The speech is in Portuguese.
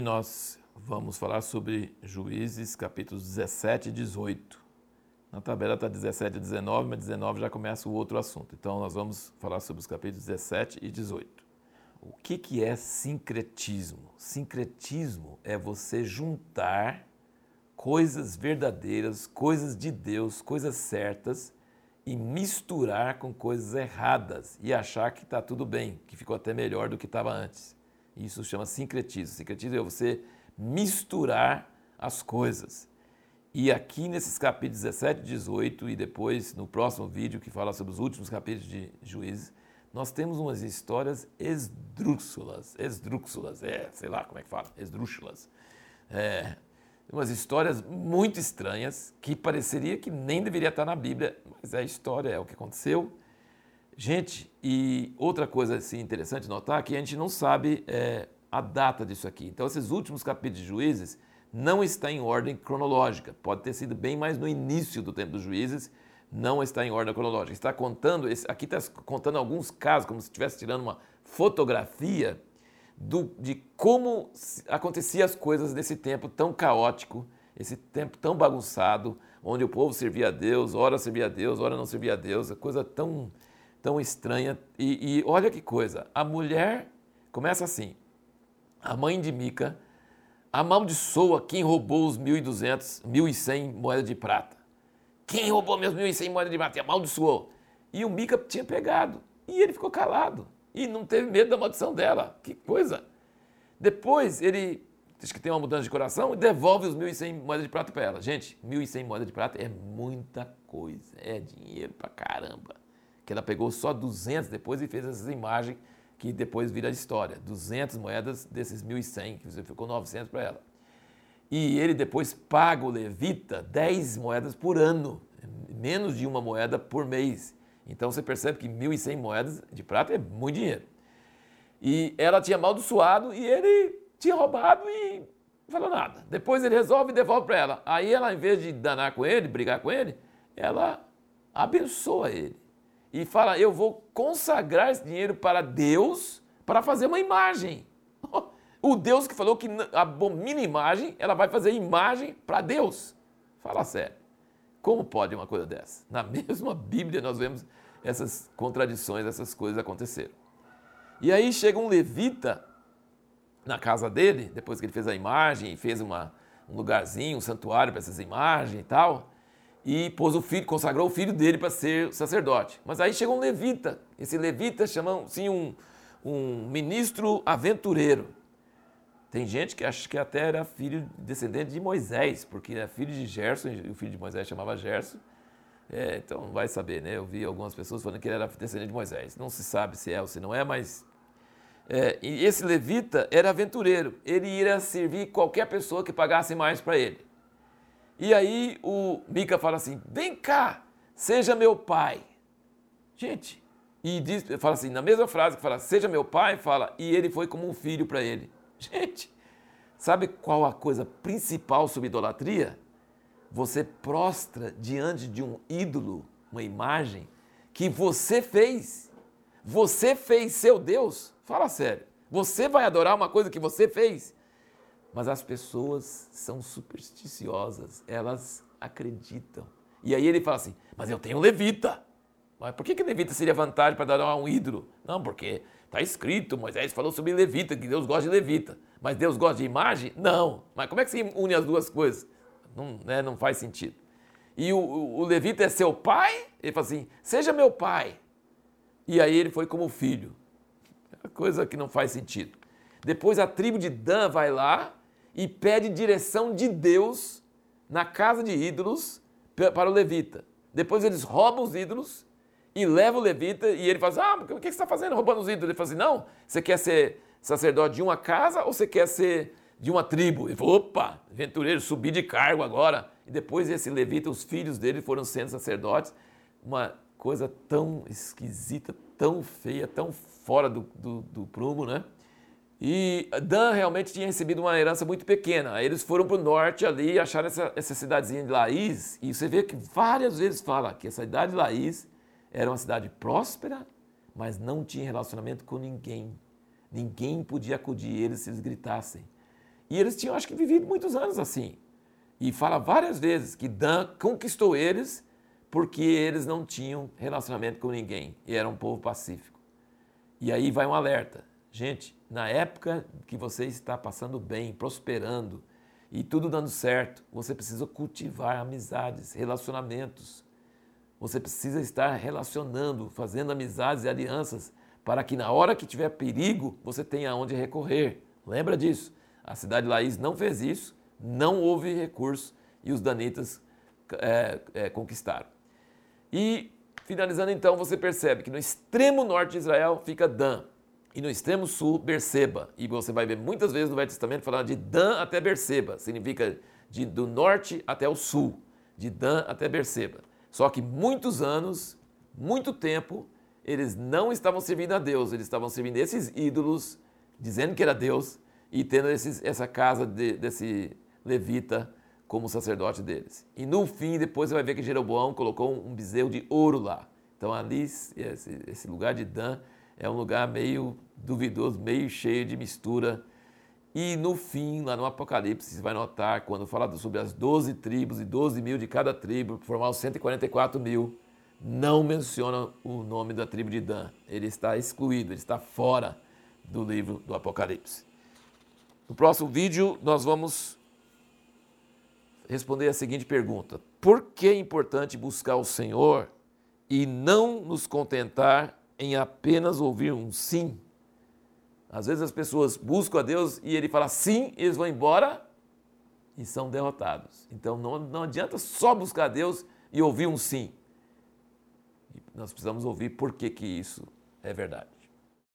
nós vamos falar sobre Juízes, capítulos 17 e 18. Na tabela está 17 e 19, mas 19 já começa o outro assunto. Então nós vamos falar sobre os capítulos 17 e 18. O que, que é sincretismo? Sincretismo é você juntar coisas verdadeiras, coisas de Deus, coisas certas e misturar com coisas erradas e achar que está tudo bem, que ficou até melhor do que estava antes. Isso chama sincretismo. Sincretismo é você misturar as coisas. E aqui nesses capítulos 17 e 18, e depois no próximo vídeo que fala sobre os últimos capítulos de Juízes, nós temos umas histórias esdrúxulas, esdrúxulas, é, sei lá como é que fala, esdrúxulas. É, umas histórias muito estranhas que pareceria que nem deveria estar na Bíblia, mas é a história, é o que aconteceu. Gente, e outra coisa assim, interessante notar que a gente não sabe é, a data disso aqui. Então, esses últimos capítulos de Juízes não está em ordem cronológica. Pode ter sido bem mais no início do tempo dos Juízes, não está em ordem cronológica. Está contando, aqui está contando alguns casos, como se estivesse tirando uma fotografia do, de como aconteciam as coisas nesse tempo tão caótico, esse tempo tão bagunçado, onde o povo servia a Deus, ora servia a Deus, ora não servia a Deus, é coisa tão, tão estranha. E, e olha que coisa, a mulher começa assim, a mãe de Mica amaldiçoa quem roubou os 1.200, 1.100 moedas de prata. Quem roubou meus 1.100 moedas de prata? E amaldiçoou. E o Mica tinha pegado. E ele ficou calado. E não teve medo da maldição dela. Que coisa. Depois ele diz que tem uma mudança de coração e devolve os 1.100 moedas de prata para ela. Gente, 1.100 moedas de prata é muita coisa. É dinheiro pra caramba. Que ela pegou só 200 depois e fez essas imagens que depois vira história. 200 moedas desses 1.100, que ficou 900 para ela. E ele depois paga o levita 10 moedas por ano, menos de uma moeda por mês. Então você percebe que 1.100 moedas de prata é muito dinheiro. E ela tinha amaldiçoado e ele tinha roubado e não falou nada. Depois ele resolve e devolve para ela. Aí ela, em vez de danar com ele, brigar com ele, ela abençoa ele. E fala: Eu vou consagrar esse dinheiro para Deus para fazer uma imagem. O Deus que falou que abomina imagem, ela vai fazer imagem para Deus. Fala sério. Como pode uma coisa dessa? Na mesma Bíblia nós vemos essas contradições, essas coisas acontecerem. E aí chega um levita na casa dele, depois que ele fez a imagem, fez uma, um lugarzinho, um santuário para essas imagens e tal, e pôs o filho, consagrou o filho dele para ser sacerdote. Mas aí chegou um levita. Esse levita chamam-se um, um ministro aventureiro. Tem gente que acha que até era filho descendente de Moisés, porque é filho de Gerson, e o filho de Moisés chamava Gerson. É, então vai saber, né? Eu vi algumas pessoas falando que ele era descendente de Moisés. Não se sabe se é ou se não é, mas. É, e esse levita era aventureiro. Ele iria servir qualquer pessoa que pagasse mais para ele. E aí o Mica fala assim: vem cá, seja meu pai. Gente, e diz, fala assim, na mesma frase que fala, seja meu pai, fala, e ele foi como um filho para ele. Gente, sabe qual a coisa principal sobre idolatria? Você prostra diante de um ídolo, uma imagem que você fez. Você fez seu Deus. Fala sério. Você vai adorar uma coisa que você fez. Mas as pessoas são supersticiosas, elas acreditam. E aí ele fala assim: Mas eu tenho levita. Mas por que, que levita seria vantagem para adorar um ídolo? Não, porque Está escrito, Moisés falou sobre levita, que Deus gosta de levita. Mas Deus gosta de imagem? Não. Mas como é que se une as duas coisas? Não, né, não faz sentido. E o, o, levita é seu pai? Ele fala assim: seja meu pai. E aí ele foi como filho. É coisa que não faz sentido. Depois a tribo de Dan vai lá e pede direção de Deus na casa de ídolos para o levita. Depois eles roubam os ídolos e leva o levita e ele fala assim, ah, o que você está fazendo roubando os ídolos? Ele fala assim, não, você quer ser sacerdote de uma casa ou você quer ser de uma tribo? Ele falou, opa, aventureiro, subi de cargo agora. E depois esse levita, os filhos dele foram sendo sacerdotes. Uma coisa tão esquisita, tão feia, tão fora do, do, do prumo, né? E Dan realmente tinha recebido uma herança muito pequena. Eles foram para o norte ali e acharam essa, essa cidadezinha de Laís. E você vê que várias vezes fala que essa cidade de Laís era uma cidade próspera, mas não tinha relacionamento com ninguém. Ninguém podia acudir eles se eles gritassem. E eles tinham, acho que, vivido muitos anos assim. E fala várias vezes que Dan conquistou eles porque eles não tinham relacionamento com ninguém e era um povo pacífico. E aí vai um alerta. Gente, na época que você está passando bem, prosperando e tudo dando certo, você precisa cultivar amizades, relacionamentos. Você precisa estar relacionando, fazendo amizades e alianças para que na hora que tiver perigo você tenha aonde recorrer. Lembra disso? A cidade de Laís não fez isso, não houve recurso e os danitas é, é, conquistaram. E finalizando então, você percebe que no extremo norte de Israel fica Dan e no extremo sul Berseba. E você vai ver muitas vezes no Velho Testamento falando de Dan até Berseba, significa de, do norte até o sul, de Dan até Berseba. Só que muitos anos, muito tempo, eles não estavam servindo a Deus, eles estavam servindo esses ídolos, dizendo que era Deus, e tendo esses, essa casa de, desse levita como sacerdote deles. E no fim, depois você vai ver que Jeroboão colocou um bezerro de ouro lá. Então ali, esse, esse lugar de Dan é um lugar meio duvidoso, meio cheio de mistura. E no fim, lá no Apocalipse, você vai notar, quando fala sobre as 12 tribos e 12 mil de cada tribo, formar os 144 mil, não menciona o nome da tribo de Dan. Ele está excluído, ele está fora do livro do Apocalipse. No próximo vídeo, nós vamos responder a seguinte pergunta: Por que é importante buscar o Senhor e não nos contentar em apenas ouvir um sim? Às vezes as pessoas buscam a Deus e ele fala sim, eles vão embora e são derrotados. Então não, não adianta só buscar a Deus e ouvir um sim. Nós precisamos ouvir por que, que isso é verdade.